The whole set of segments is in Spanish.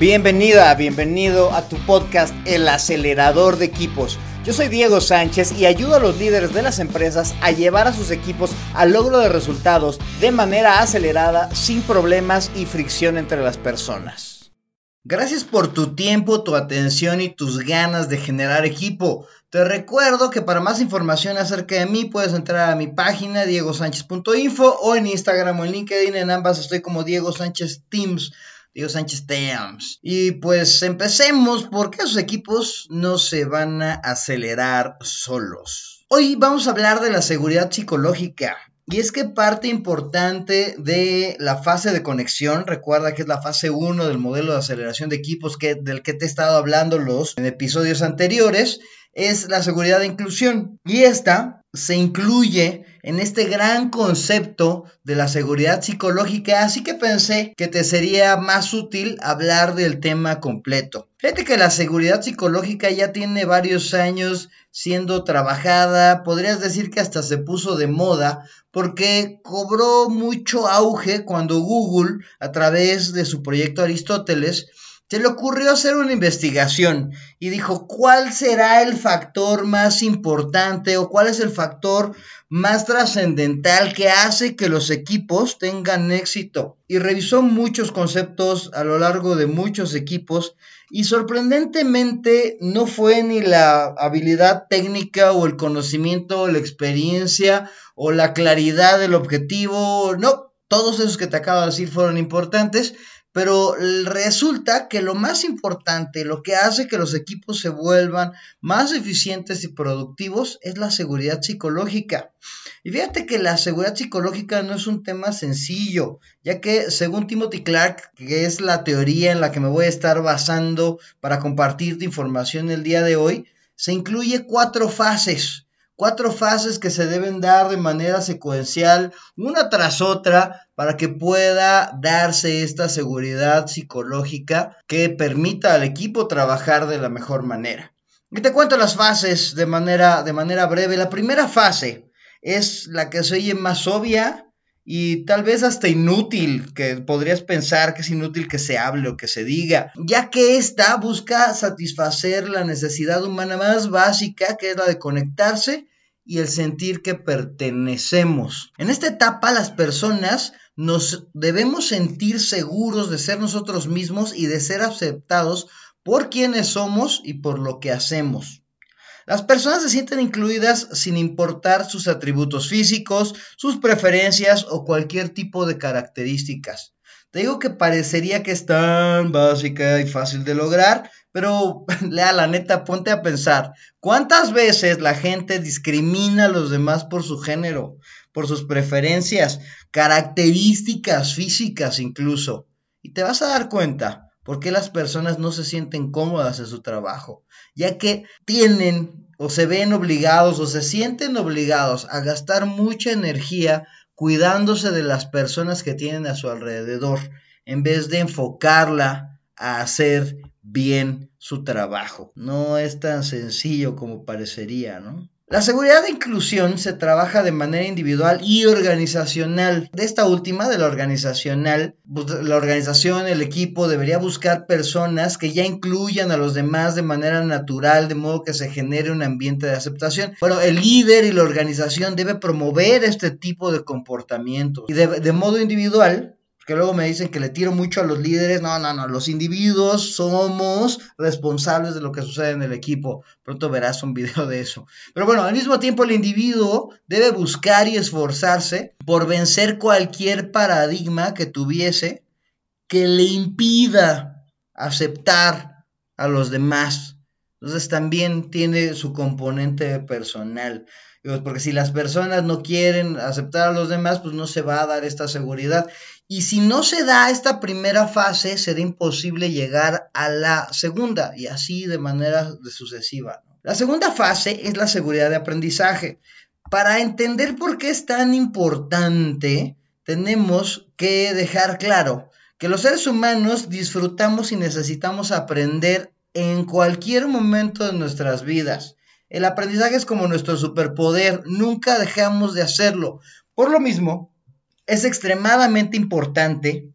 Bienvenida, bienvenido a tu podcast El acelerador de equipos. Yo soy Diego Sánchez y ayudo a los líderes de las empresas a llevar a sus equipos al logro de resultados de manera acelerada, sin problemas y fricción entre las personas. Gracias por tu tiempo, tu atención y tus ganas de generar equipo. Te recuerdo que para más información acerca de mí puedes entrar a mi página diegosánchez.info o en Instagram o en LinkedIn. En ambas estoy como Diego Sánchez Teams. Sánchez Teams. Y pues empecemos porque esos equipos no se van a acelerar solos. Hoy vamos a hablar de la seguridad psicológica. Y es que parte importante de la fase de conexión, recuerda que es la fase 1 del modelo de aceleración de equipos que, del que te he estado hablando los en episodios anteriores, es la seguridad de inclusión. Y esta se incluye en este gran concepto de la seguridad psicológica, así que pensé que te sería más útil hablar del tema completo. Fíjate que la seguridad psicológica ya tiene varios años siendo trabajada, podrías decir que hasta se puso de moda, porque cobró mucho auge cuando Google, a través de su proyecto Aristóteles, se le ocurrió hacer una investigación y dijo, ¿cuál será el factor más importante o cuál es el factor más trascendental que hace que los equipos tengan éxito? Y revisó muchos conceptos a lo largo de muchos equipos y sorprendentemente no fue ni la habilidad técnica o el conocimiento o la experiencia o la claridad del objetivo, no, todos esos que te acabo de decir fueron importantes, pero resulta que lo más importante, lo que hace que los equipos se vuelvan más eficientes y productivos es la seguridad psicológica. Y fíjate que la seguridad psicológica no es un tema sencillo, ya que según Timothy Clark, que es la teoría en la que me voy a estar basando para compartirte información el día de hoy, se incluye cuatro fases cuatro fases que se deben dar de manera secuencial, una tras otra, para que pueda darse esta seguridad psicológica que permita al equipo trabajar de la mejor manera. Y te cuento las fases de manera, de manera breve. La primera fase es la que se oye más obvia y tal vez hasta inútil, que podrías pensar que es inútil que se hable o que se diga, ya que esta busca satisfacer la necesidad humana más básica, que es la de conectarse y el sentir que pertenecemos. En esta etapa las personas nos debemos sentir seguros de ser nosotros mismos y de ser aceptados por quienes somos y por lo que hacemos. Las personas se sienten incluidas sin importar sus atributos físicos, sus preferencias o cualquier tipo de características. Te digo que parecería que es tan básica y fácil de lograr, pero lea la neta, ponte a pensar, ¿cuántas veces la gente discrimina a los demás por su género, por sus preferencias, características físicas incluso? Y te vas a dar cuenta por qué las personas no se sienten cómodas en su trabajo, ya que tienen o se ven obligados o se sienten obligados a gastar mucha energía cuidándose de las personas que tienen a su alrededor, en vez de enfocarla a hacer bien su trabajo. No es tan sencillo como parecería, ¿no? La seguridad de inclusión se trabaja de manera individual y organizacional. De esta última, de la organizacional, pues, la organización, el equipo debería buscar personas que ya incluyan a los demás de manera natural, de modo que se genere un ambiente de aceptación. Bueno, el líder y la organización debe promover este tipo de comportamientos. Y de, de modo individual, que luego me dicen que le tiro mucho a los líderes. No, no, no, los individuos somos responsables de lo que sucede en el equipo. Pronto verás un video de eso. Pero bueno, al mismo tiempo el individuo debe buscar y esforzarse por vencer cualquier paradigma que tuviese que le impida aceptar a los demás. Entonces también tiene su componente personal. Porque si las personas no quieren aceptar a los demás, pues no se va a dar esta seguridad. Y si no se da esta primera fase, será imposible llegar a la segunda y así de manera sucesiva. La segunda fase es la seguridad de aprendizaje. Para entender por qué es tan importante, tenemos que dejar claro que los seres humanos disfrutamos y necesitamos aprender en cualquier momento de nuestras vidas. El aprendizaje es como nuestro superpoder, nunca dejamos de hacerlo. Por lo mismo, es extremadamente importante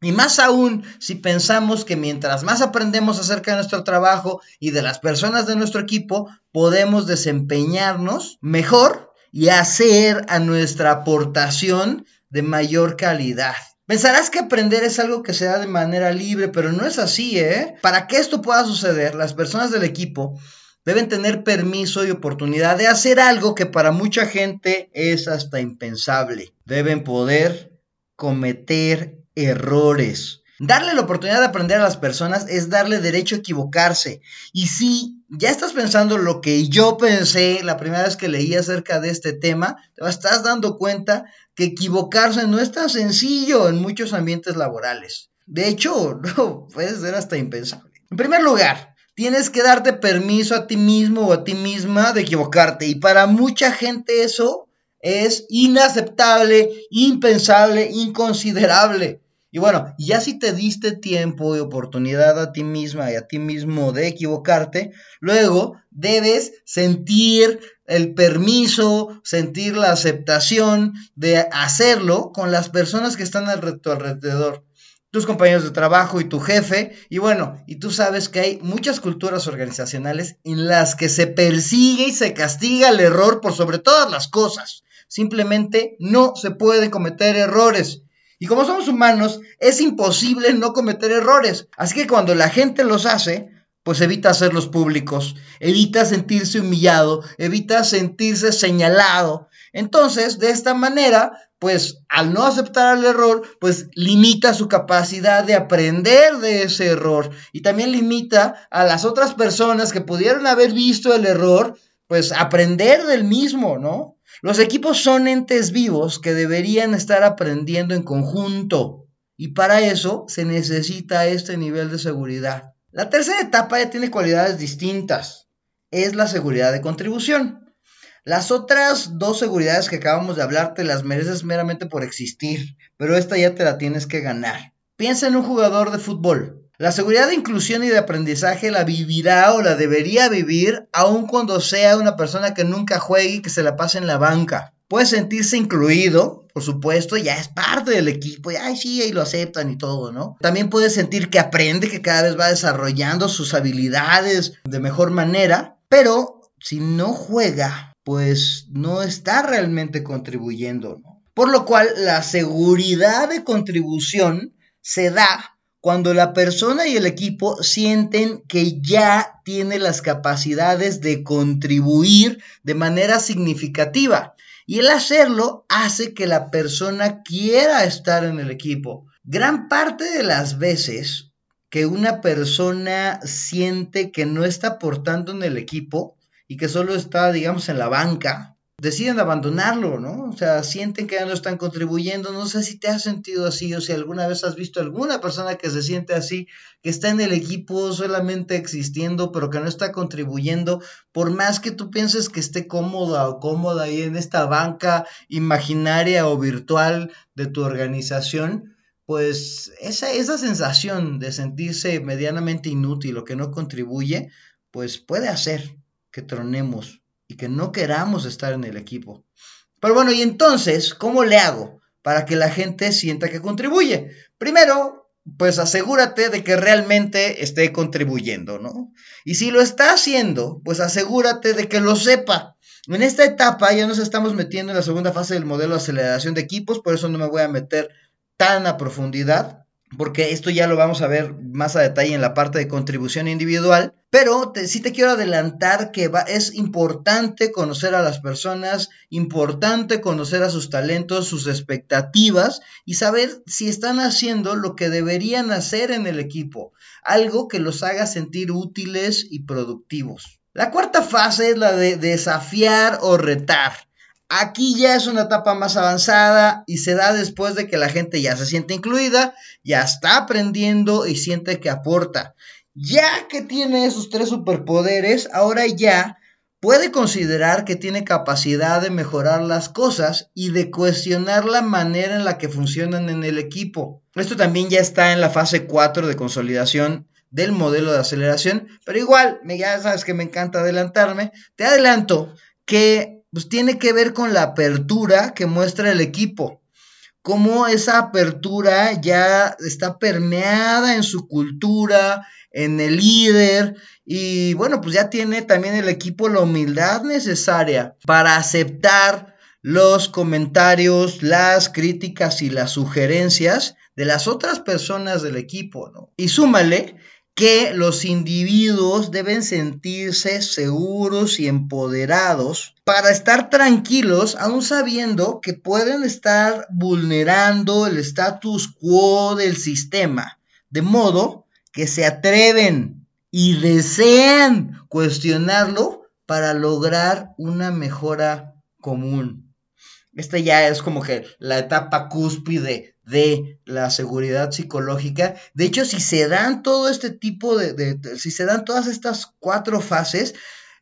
Y más aún si pensamos que mientras más aprendemos acerca de nuestro trabajo y de las personas de nuestro equipo, podemos desempeñarnos mejor y hacer a nuestra aportación de mayor calidad. Pensarás que aprender es algo que se da de manera libre, pero no es así, ¿eh? Para que esto pueda suceder, las personas del equipo deben tener permiso y oportunidad de hacer algo que para mucha gente es hasta impensable. Deben poder cometer errores. Darle la oportunidad de aprender a las personas es darle derecho a equivocarse. Y si ya estás pensando lo que yo pensé la primera vez que leí acerca de este tema, te estás dando cuenta que equivocarse no es tan sencillo en muchos ambientes laborales. De hecho, no, puede ser hasta impensable. En primer lugar, tienes que darte permiso a ti mismo o a ti misma de equivocarte. Y para mucha gente eso es inaceptable, impensable, inconsiderable. Y bueno, ya si te diste tiempo y oportunidad a ti misma y a ti mismo de equivocarte, luego debes sentir el permiso, sentir la aceptación de hacerlo con las personas que están alrededor tus compañeros de trabajo y tu jefe. Y bueno, y tú sabes que hay muchas culturas organizacionales en las que se persigue y se castiga el error por sobre todas las cosas. Simplemente no se puede cometer errores. Y como somos humanos, es imposible no cometer errores. Así que cuando la gente los hace, pues evita hacerlos públicos, evita sentirse humillado, evita sentirse señalado. Entonces, de esta manera, pues al no aceptar el error, pues limita su capacidad de aprender de ese error y también limita a las otras personas que pudieron haber visto el error, pues aprender del mismo, ¿no? Los equipos son entes vivos que deberían estar aprendiendo en conjunto y para eso se necesita este nivel de seguridad. La tercera etapa ya tiene cualidades distintas. Es la seguridad de contribución. Las otras dos seguridades que acabamos de hablar te las mereces meramente por existir, pero esta ya te la tienes que ganar. Piensa en un jugador de fútbol. La seguridad de inclusión y de aprendizaje la vivirá o la debería vivir aun cuando sea una persona que nunca juegue y que se la pase en la banca. Puede sentirse incluido, por supuesto, ya es parte del equipo, y ay, sí, ahí lo aceptan y todo, ¿no? También puede sentir que aprende, que cada vez va desarrollando sus habilidades de mejor manera, pero si no juega, pues no está realmente contribuyendo, ¿no? Por lo cual, la seguridad de contribución se da cuando la persona y el equipo sienten que ya tiene las capacidades de contribuir de manera significativa. Y el hacerlo hace que la persona quiera estar en el equipo. Gran parte de las veces que una persona siente que no está aportando en el equipo y que solo está, digamos, en la banca, deciden abandonarlo, ¿no? O sea, sienten que ya no están contribuyendo. No sé si te has sentido así o si alguna vez has visto alguna persona que se siente así, que está en el equipo solamente existiendo, pero que no está contribuyendo, por más que tú pienses que esté cómoda o cómoda ahí en esta banca imaginaria o virtual de tu organización. Pues esa, esa sensación de sentirse medianamente inútil o que no contribuye, pues puede hacer que tronemos que no queramos estar en el equipo. Pero bueno, y entonces, ¿cómo le hago para que la gente sienta que contribuye? Primero, pues asegúrate de que realmente esté contribuyendo, ¿no? Y si lo está haciendo, pues asegúrate de que lo sepa. En esta etapa ya nos estamos metiendo en la segunda fase del modelo de aceleración de equipos, por eso no me voy a meter tan a profundidad porque esto ya lo vamos a ver más a detalle en la parte de contribución individual, pero sí te quiero adelantar que es importante conocer a las personas, importante conocer a sus talentos, sus expectativas y saber si están haciendo lo que deberían hacer en el equipo, algo que los haga sentir útiles y productivos. La cuarta fase es la de desafiar o retar. Aquí ya es una etapa más avanzada y se da después de que la gente ya se siente incluida, ya está aprendiendo y siente que aporta. Ya que tiene esos tres superpoderes, ahora ya puede considerar que tiene capacidad de mejorar las cosas y de cuestionar la manera en la que funcionan en el equipo. Esto también ya está en la fase 4 de consolidación del modelo de aceleración, pero igual, ya sabes que me encanta adelantarme, te adelanto que pues tiene que ver con la apertura que muestra el equipo. cómo esa apertura ya está permeada en su cultura, en el líder y bueno, pues ya tiene también el equipo la humildad necesaria para aceptar los comentarios, las críticas y las sugerencias de las otras personas del equipo. Y súmale que los individuos deben sentirse seguros y empoderados para estar tranquilos, aún sabiendo que pueden estar vulnerando el status quo del sistema, de modo que se atreven y desean cuestionarlo para lograr una mejora común. Esta ya es como que la etapa cúspide de la seguridad psicológica. De hecho, si se dan todo este tipo de, si se dan todas estas cuatro fases,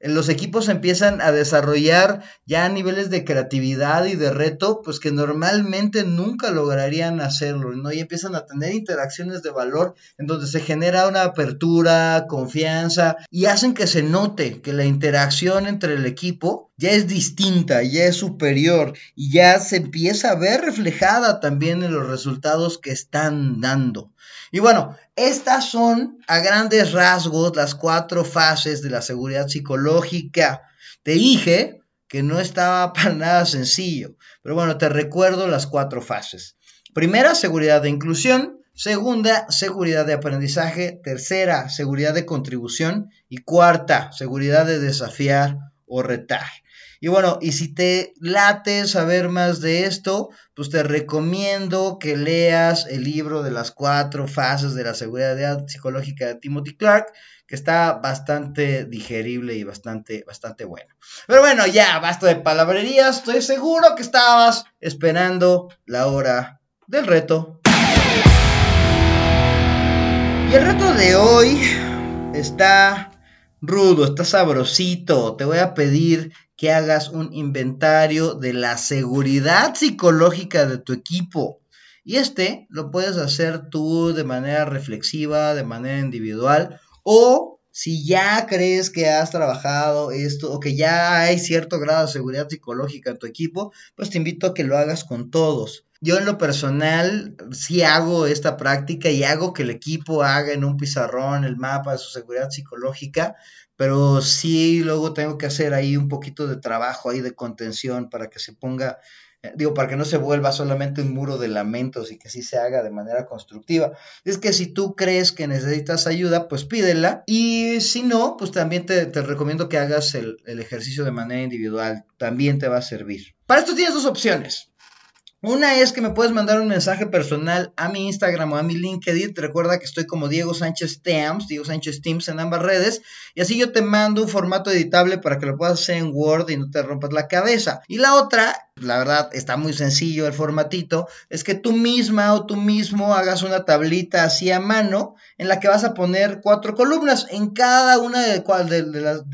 los equipos empiezan a desarrollar ya niveles de creatividad y de reto, pues que normalmente nunca lograrían hacerlo, ¿no? Y empiezan a tener interacciones de valor en donde se genera una apertura, confianza y hacen que se note que la interacción entre el equipo ya es distinta, ya es superior y ya se empieza a ver reflejada también en los resultados que están dando. Y bueno, estas son a grandes rasgos las cuatro fases de la seguridad psicológica. Te dije que no estaba para nada sencillo, pero bueno, te recuerdo las cuatro fases. Primera, seguridad de inclusión. Segunda, seguridad de aprendizaje. Tercera, seguridad de contribución. Y cuarta, seguridad de desafiar o retar. Y bueno, y si te late saber más de esto, pues te recomiendo que leas el libro de las cuatro fases de la seguridad psicológica de Timothy Clark, que está bastante digerible y bastante, bastante bueno. Pero bueno, ya, basta de palabrerías. Estoy seguro que estabas esperando la hora del reto. Y el reto de hoy está rudo, está sabrosito. Te voy a pedir que hagas un inventario de la seguridad psicológica de tu equipo. Y este lo puedes hacer tú de manera reflexiva, de manera individual, o si ya crees que has trabajado esto o que ya hay cierto grado de seguridad psicológica en tu equipo, pues te invito a que lo hagas con todos. Yo en lo personal sí hago esta práctica y hago que el equipo haga en un pizarrón el mapa de su seguridad psicológica pero sí luego tengo que hacer ahí un poquito de trabajo ahí de contención para que se ponga, digo, para que no se vuelva solamente un muro de lamentos y que sí se haga de manera constructiva. Es que si tú crees que necesitas ayuda, pues pídela y si no, pues también te, recomiendo que hagas el, el ejercicio de manera individual, también te va a servir. Para esto tienes dos opciones. Una es que me puedes mandar un mensaje personal a mi Instagram o a mi LinkedIn. recuerda que estoy como Diego Sánchez Teams, Diego Sánchez Teams en ambas redes. Y así yo te mando un formato editable para que lo puedas hacer en Word y no te rompas la cabeza. Y la otra, la verdad, está muy sencillo el formatito, es que tú misma o tú mismo hagas una tablita así a mano en la que vas a poner cuatro columnas. En cada una de,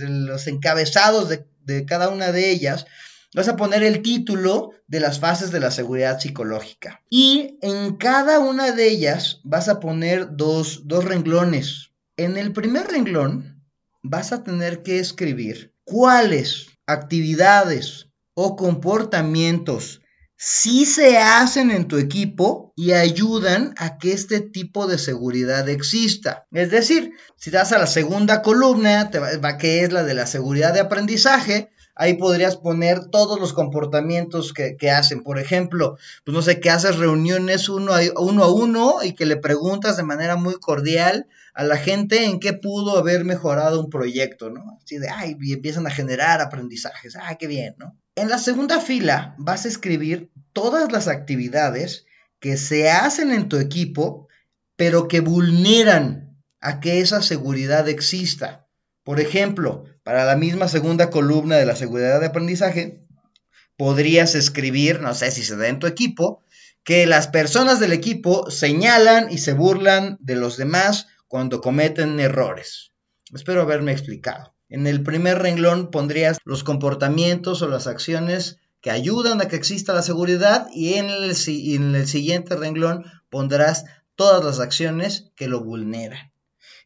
los encabezados de, de cada una de ellas vas a poner el título de las fases de la seguridad psicológica. Y en cada una de ellas vas a poner dos, renglones. En el primer renglón vas a tener que escribir cuáles actividades o comportamientos sí se hacen en tu equipo y ayudan a que este tipo de seguridad exista. Es decir, si das a la segunda columna, va, que es la de la seguridad de aprendizaje, ahí podrías poner todos los comportamientos que, hacen. Por ejemplo, pues no sé, que haces reuniones uno a, uno a uno y que le preguntas de manera muy cordial a la gente en qué pudo haber mejorado un proyecto, ¿no? Así de, ay, y empiezan a generar aprendizajes, ay, qué bien, ¿no? En la segunda fila vas a escribir todas las actividades que se hacen en tu equipo, pero que vulneran a que esa seguridad exista. Por ejemplo, para la misma segunda columna de la seguridad de aprendizaje, podrías escribir, no sé si se da en tu equipo, que las personas del equipo señalan y se burlan de los demás cuando cometen errores. Espero haberme explicado. En el primer renglón pondrías los comportamientos o las acciones que ayudan a que exista la seguridad y en el, en el siguiente renglón pondrás todas las acciones que lo vulneran.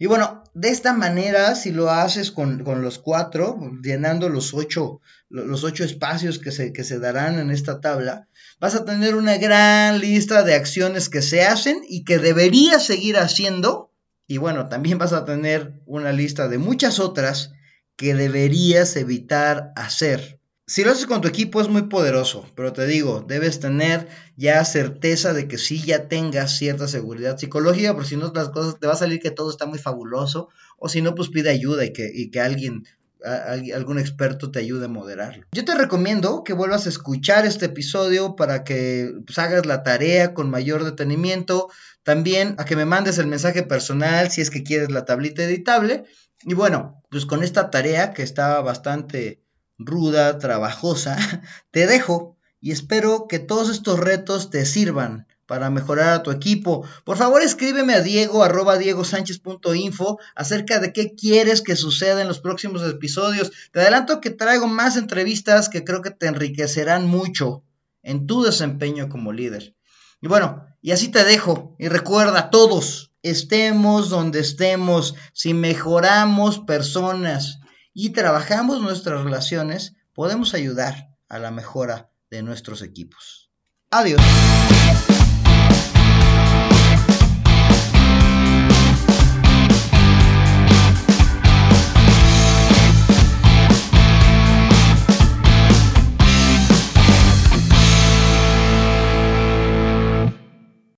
Y bueno, de esta manera, si lo haces con, los cuatro, llenando los ocho, los ocho espacios que se, que se darán en esta tabla, vas a tener una gran lista de acciones que se hacen y que deberías seguir haciendo. Y bueno, también vas a tener una lista de muchas otras que deberías evitar hacer. Si lo haces con tu equipo es muy poderoso, pero te digo, debes tener ya certeza de que sí ya tengas cierta seguridad psicológica, porque si no las cosas te va a salir que todo está muy fabuloso, o si no, pues pide ayuda y que, y que alguien, algún experto te ayude a moderarlo. Yo te recomiendo que vuelvas a escuchar este episodio para que pues, hagas la tarea con mayor detenimiento, también a que me mandes el mensaje personal si es que quieres la tablita editable, y bueno, pues con esta tarea que está bastante ruda, trabajosa, te dejo y espero que todos estos retos te sirvan para mejorar a tu equipo. Por favor, escríbeme a diego arroba diegosánchez.info acerca de qué quieres que suceda en los próximos episodios. Te adelanto que traigo más entrevistas que creo que te enriquecerán mucho en tu desempeño como líder. Y bueno, y así te dejo. Y recuerda, todos, estemos donde estemos, si mejoramos personas y trabajamos nuestras relaciones, podemos ayudar a la mejora de nuestros equipos. Adiós.